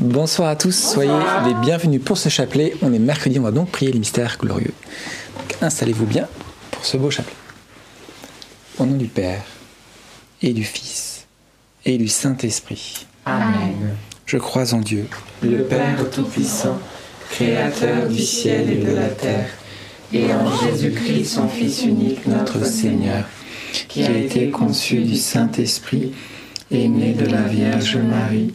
Bonsoir à tous, soyez les bienvenus pour ce chapelet. On est mercredi, on va donc prier les mystères glorieux. Installez-vous bien pour ce beau chapelet. Au nom du Père et du Fils et du Saint-Esprit. Amen. Je crois en Dieu, le Père Tout-Puissant, Créateur du ciel et de la terre, et en Jésus-Christ, son Fils unique, notre Seigneur, qui a été conçu du Saint-Esprit, et né de la Vierge Marie,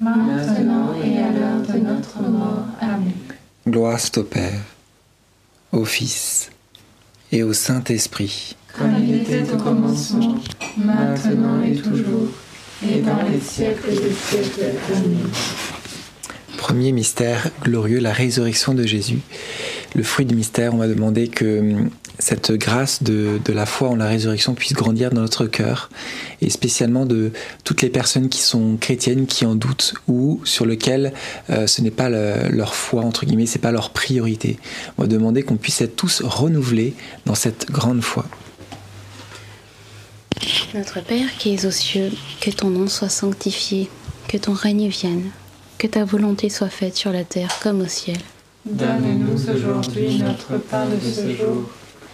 maintenant et à l'heure de notre mort. Amen. Gloire au Père, au Fils et au Saint-Esprit. Comme il était au commencement, maintenant et toujours, et dans les siècles des siècles. Amen. Premier mystère glorieux, la résurrection de Jésus. Le fruit du mystère, on va demander que hum, cette grâce de, de la foi en la résurrection puisse grandir dans notre cœur, et spécialement de toutes les personnes qui sont chrétiennes, qui en doutent, ou sur lesquelles euh, ce n'est pas le- leur foi, entre guillemets, c'est pas leur priorité. On va demander qu'on puisse être tous renouvelés dans cette grande foi. Notre Père qui es aux cieux, que ton nom soit sanctifié, que ton règne vienne, que ta volonté soit faite sur la terre comme au ciel. Donne-nous aujourd'hui notre pain de ce jour.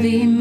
Ave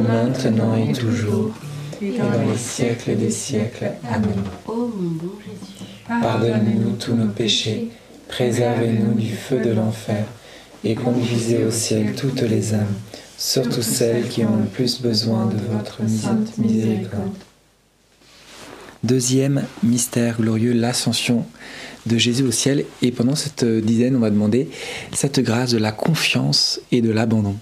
maintenant et toujours, et dans les siècles des siècles. Amen. Ô mon bon Jésus, Pardonnez-nous tous nos péchés, préservez-nous du feu de l'enfer, et conduisez au ciel toutes les âmes, surtout celles qui ont le plus besoin de votre sainte miséricorde. Deuxième mystère glorieux, l'ascension de Jésus au ciel. Et pendant cette dizaine, on va demander cette grâce de la confiance et de l'abandon.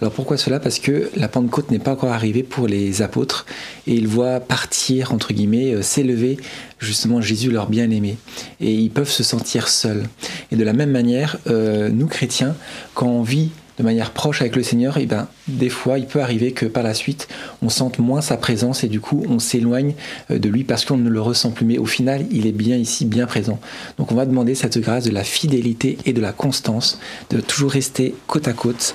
Alors pourquoi cela? Parce que la Pentecôte n'est pas encore arrivée pour les apôtres et ils voient partir, entre guillemets, euh, s'élever justement Jésus leur bien-aimé. Et ils peuvent se sentir seuls. Et de la même manière, euh, nous chrétiens, quand on vit de manière proche avec le Seigneur, et ben, des fois, il peut arriver que par la suite, on sente moins sa présence et du coup, on s'éloigne euh, de lui parce qu'on ne le ressent plus. Mais au final, il est bien ici, bien présent. Donc, on va demander cette grâce de la fidélité et de la constance, de toujours rester côte à côte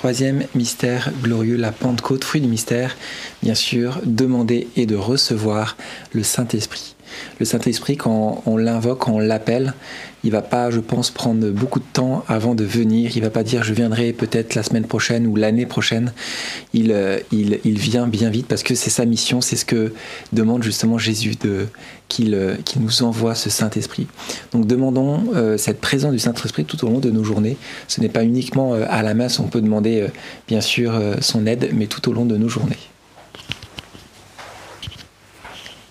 Troisième mystère glorieux, la Pentecôte, fruit du mystère, bien sûr, demander et de recevoir le Saint-Esprit. Le Saint-Esprit, quand on l'invoque, quand on l'appelle, il va pas, je pense, prendre beaucoup de temps avant de venir. Il va pas dire je viendrai peut-être la semaine prochaine ou l'année prochaine. Il, euh, vient bien vite parce que c'est sa mission, c'est ce que demande justement Jésus, de, qu'il, euh, nous envoie ce Saint-Esprit. Donc demandons euh, cette présence du Saint-Esprit tout au long de nos journées. Ce n'est pas uniquement à la messe, on peut demander bien sûr son aide, mais tout au long de nos journées.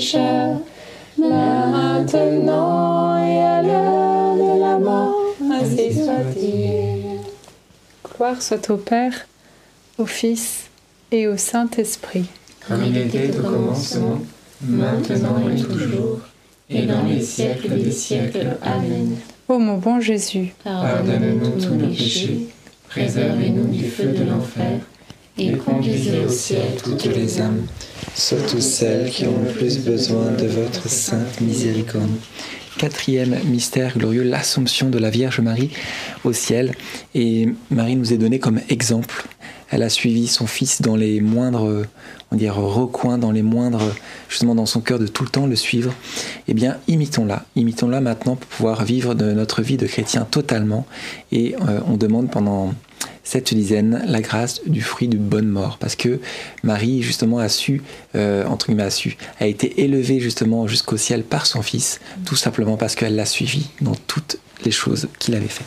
pécheurs, maintenant et à l'heure de la mort. Ainsi soit-il. Gloire soit au Père, au Fils et au Saint-Esprit. Comme il était au commencement, maintenant et toujours, et dans les siècles des siècles. Amen. Ô mon bon Jésus, Pardonne-nous tous nos péchés, préservez-nous du feu de l'enfer, et conduisez au ciel toutes les âmes, surtout celles qui ont le plus besoin de votre sainte miséricorde. Quatrième mystère glorieux, l'Assomption de la Vierge Marie au ciel. Et Marie nous est donnée comme exemple. Elle a suivi son fils dans les moindres, on recoins, dans les moindres, justement dans son cœur de tout le temps le suivre. Eh bien, imitons-la. Imitons-la maintenant pour pouvoir vivre de notre vie de chrétien totalement. Et euh, on demande pendant cette dizaine la grâce du fruit de bonne mort parce que Marie justement a su euh, entre guillemets a su a été élevée justement jusqu'au ciel par son fils tout simplement parce qu'elle l'a suivi dans toutes les choses qu'il avait faites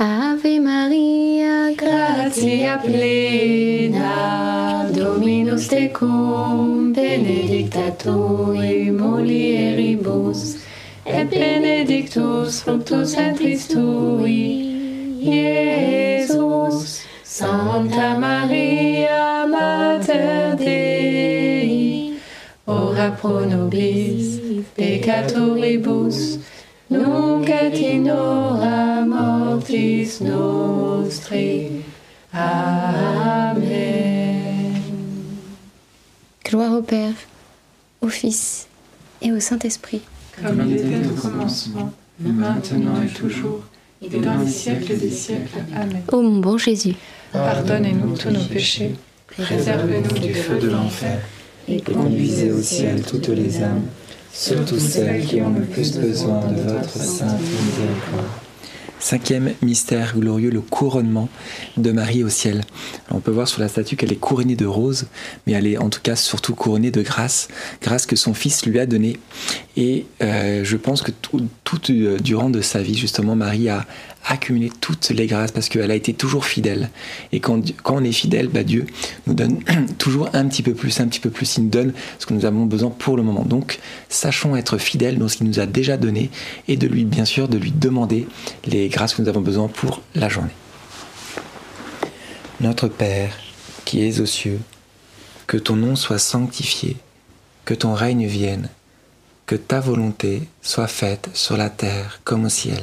Ave Maria, Gratia plena, Dominus tecum, benedicta tui mulieribus, et benedictus fructus ventris tui. Santa Maria, Mater Dei, ora pro nobis peccatoribus, nunc et in hora mortis nostri. Amen. gloire au Père, au Fils et au Saint-Esprit. Comme il était au commencement, maintenant et toujours, et dans les siècles des siècles. Amen. Ô mon bon Jésus, Pardonnez-nous tous nos péchés, préservez-nous du feu de l'enfer, et conduisez au ciel toutes les âmes, surtout celles qui ont le plus besoin de votre sainte miséricorde. Cinquième mystère glorieux, le couronnement de Marie au ciel. On peut voir sur la statue qu'elle est couronnée de roses, mais elle est en tout cas surtout couronnée de grâce, grâce que son fils lui a donnée. Et euh, je pense que tout, tout, euh, durant de sa vie, justement, Marie a accumulé toutes les grâces parce qu'elle a été toujours fidèle. Et quand, quand on est fidèle, bah, Dieu nous donne toujours un petit peu plus, un petit peu plus. Il nous donne ce que nous avons besoin pour le moment. Donc, sachons être fidèles dans ce qu'il nous a déjà donné et de lui, bien sûr, de lui demander les grâces que nous avons besoin pour la journée. Notre Père, qui es aux cieux, que ton nom soit sanctifié, que ton règne vienne, que ta volonté soit faite sur la terre comme au ciel.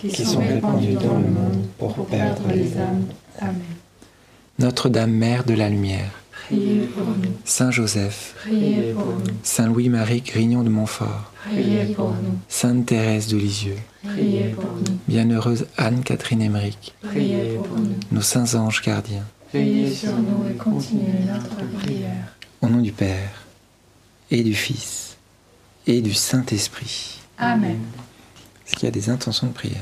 qui sont répandus dans le monde pour perdre les âmes. Amen. Notre-Dame Mère de la Lumière, Priez pour nous. Saint Joseph, Priez pour nous. Saint Louis-Marie Grignon de Montfort, Priez pour nous. Sainte Thérèse de Lisieux, Priez pour nous. Bienheureuse Anne-Catherine Emmerich, Priez pour nous. nos saints anges gardiens, Veillez sur nous et continuez notre prière. au nom du Père et du Fils et du Saint-Esprit. Amen. Est-ce qu'il y a des intentions de prière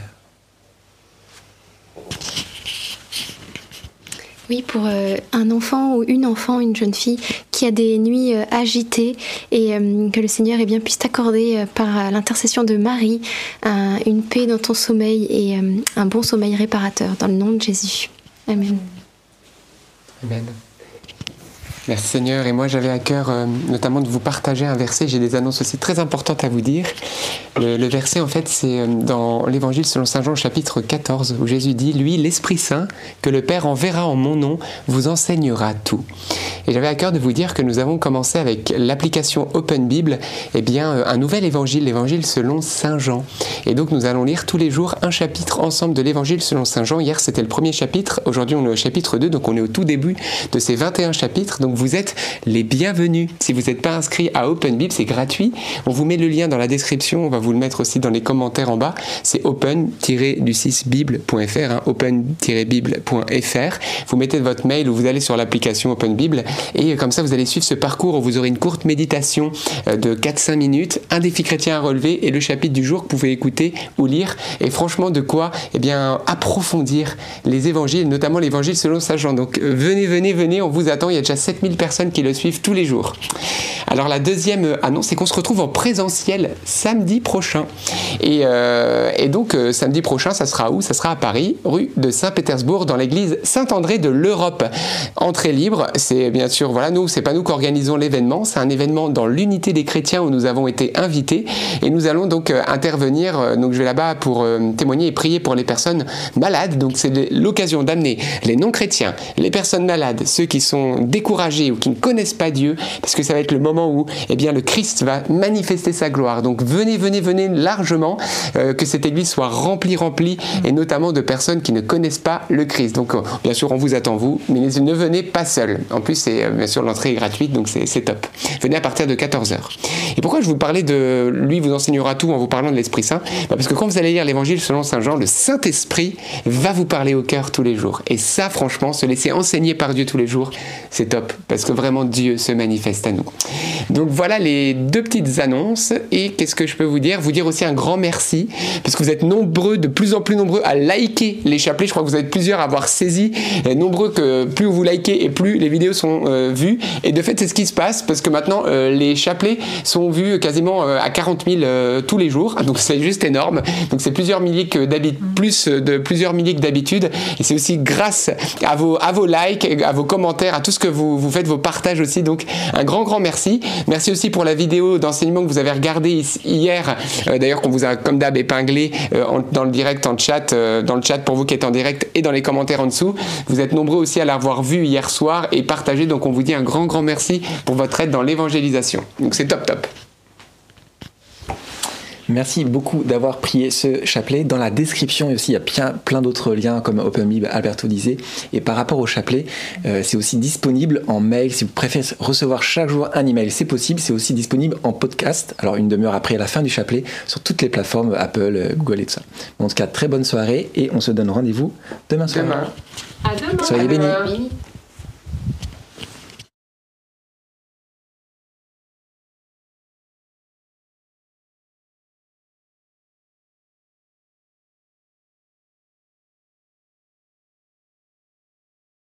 Oui, pour euh, un enfant ou une enfant, une jeune fille qui a des nuits euh, agitées et euh, que le Seigneur eh bien, puisse t'accorder par l'intercession de Marie un- une paix dans ton sommeil et un bon sommeil réparateur dans le nom de Jésus. Amen. Amen. Merci Seigneur. Et moi j'avais à cœur euh, notamment de vous partager un verset. J'ai des annonces aussi très importantes à vous dire. Le, verset en fait c'est euh, dans l'évangile selon Saint Jean chapitre 14 où Jésus dit Lui, l'Esprit Saint, que le Père enverra en mon nom, vous enseignera tout. Et j'avais à cœur de vous dire que nous avons commencé avec l'application Open Bible, eh bien euh, un nouvel évangile, l'évangile selon Saint Jean. Et donc nous allons lire tous les jours un chapitre ensemble de l'évangile selon Saint Jean. Hier c'était le premier chapitre, aujourd'hui on est au chapitre 2, donc on est au tout début de ces 21 chapitres. Donc vous êtes les bienvenus. Si vous n'êtes pas inscrit à Open Bible, c'est gratuit. On vous met le lien dans la description, on va vous le mettre aussi dans les commentaires en bas. C'est open-bible.fr, hein, open-bible.fr. Vous mettez votre mail ou vous allez sur l'application Open Bible et comme ça vous allez suivre ce parcours où vous aurez une courte méditation euh, de 4-5 minutes, un défi chrétien à relever et le chapitre du jour que vous pouvez écouter ou lire. Et franchement, de quoi eh bien, approfondir les évangiles, notamment l'évangile selon Saint Jean. Donc euh, venez, venez, venez, on vous attend. Il y a déjà 7000 4000 personnes qui le suivent tous les jours. Alors la deuxième annonce, c'est qu'on se retrouve en présentiel samedi prochain. Et, euh, donc euh, samedi prochain, ça sera où? Ça sera à Paris, rue de Saint-Pétersbourg, dans l'église Saint-André de l'Europe. Entrée libre, c'est bien sûr, voilà, nous, c'est pas nous qui organisons l'événement, c'est un événement dans l'unité des chrétiens où nous avons été invités. Et nous allons donc euh, intervenir, donc je vais là-bas pour témoigner et prier pour les personnes malades. Donc c'est l'occasion d'amener les non-chrétiens, les personnes malades, ceux qui sont découragés ou qui ne connaissent pas Dieu, parce que ça va être le moment où eh bien, le Christ va manifester sa gloire. Donc venez, venez, venez largement euh, que cette église soit remplie, remplie, et notamment de personnes qui ne connaissent pas le Christ. Donc euh, bien sûr, on vous attend vous, mais ne venez pas seul. En plus, euh, bien sûr l'entrée est gratuite, donc c'est top. Venez à partir de 14h. Et pourquoi je vous parlais de lui vous enseignera tout en vous parlant de l'Esprit Saint? Bah, Parce que quand vous allez lire l'Évangile selon Saint Jean, le Saint-Esprit va vous parler au cœur tous les jours. Et ça, franchement, se laisser enseigner par Dieu tous les jours, c'est top. Parce que vraiment, Dieu se manifeste à nous. Donc voilà les deux petites annonces. Et qu'est-ce que je peux vous dire? Vous dire aussi un grand merci, parce que vous êtes nombreux, de plus en plus nombreux à liker les chapelets. Je crois que vous êtes plusieurs à avoir saisi, nombreux que plus vous likez et plus les vidéos sont euh, vues. Et de fait, c'est ce qui se passe, parce que maintenant, euh, les chapelets sont vus quasiment euh, à 40 000 tous les jours. Donc c'est juste énorme. Donc c'est plusieurs milliers que plus de plusieurs milliers que d'habitude. Et c'est aussi grâce à vos, à vos likes, à vos commentaires, à tout ce que vous, vous faites, vos partages aussi. Donc un grand, grand merci. Merci aussi pour la vidéo d'enseignement que vous avez regardée hier, euh, d'ailleurs qu'on vous a comme d'hab épinglé euh, dans le direct, en chat, euh, dans le chat pour vous qui êtes en direct et dans les commentaires en dessous. Vous êtes nombreux aussi à l'avoir vu hier soir et partagé, donc on vous dit un grand grand merci pour votre aide dans l'évangélisation. Donc c'est top top. Merci beaucoup d'avoir prié ce chapelet. Dans la description aussi, il y a plein, plein d'autres liens comme OpenBib, Alberto disait. Et par rapport au chapelet, euh, c'est aussi disponible en mail. Si vous préférez recevoir chaque jour un email, c'est possible. C'est aussi disponible en podcast. Alors une demi-heure après la fin du chapelet, sur toutes les plateformes Apple, euh, Google et tout ça. En tout cas, très bonne soirée et on se donne rendez-vous demain soir. Demain. À demain. Soyez bénis.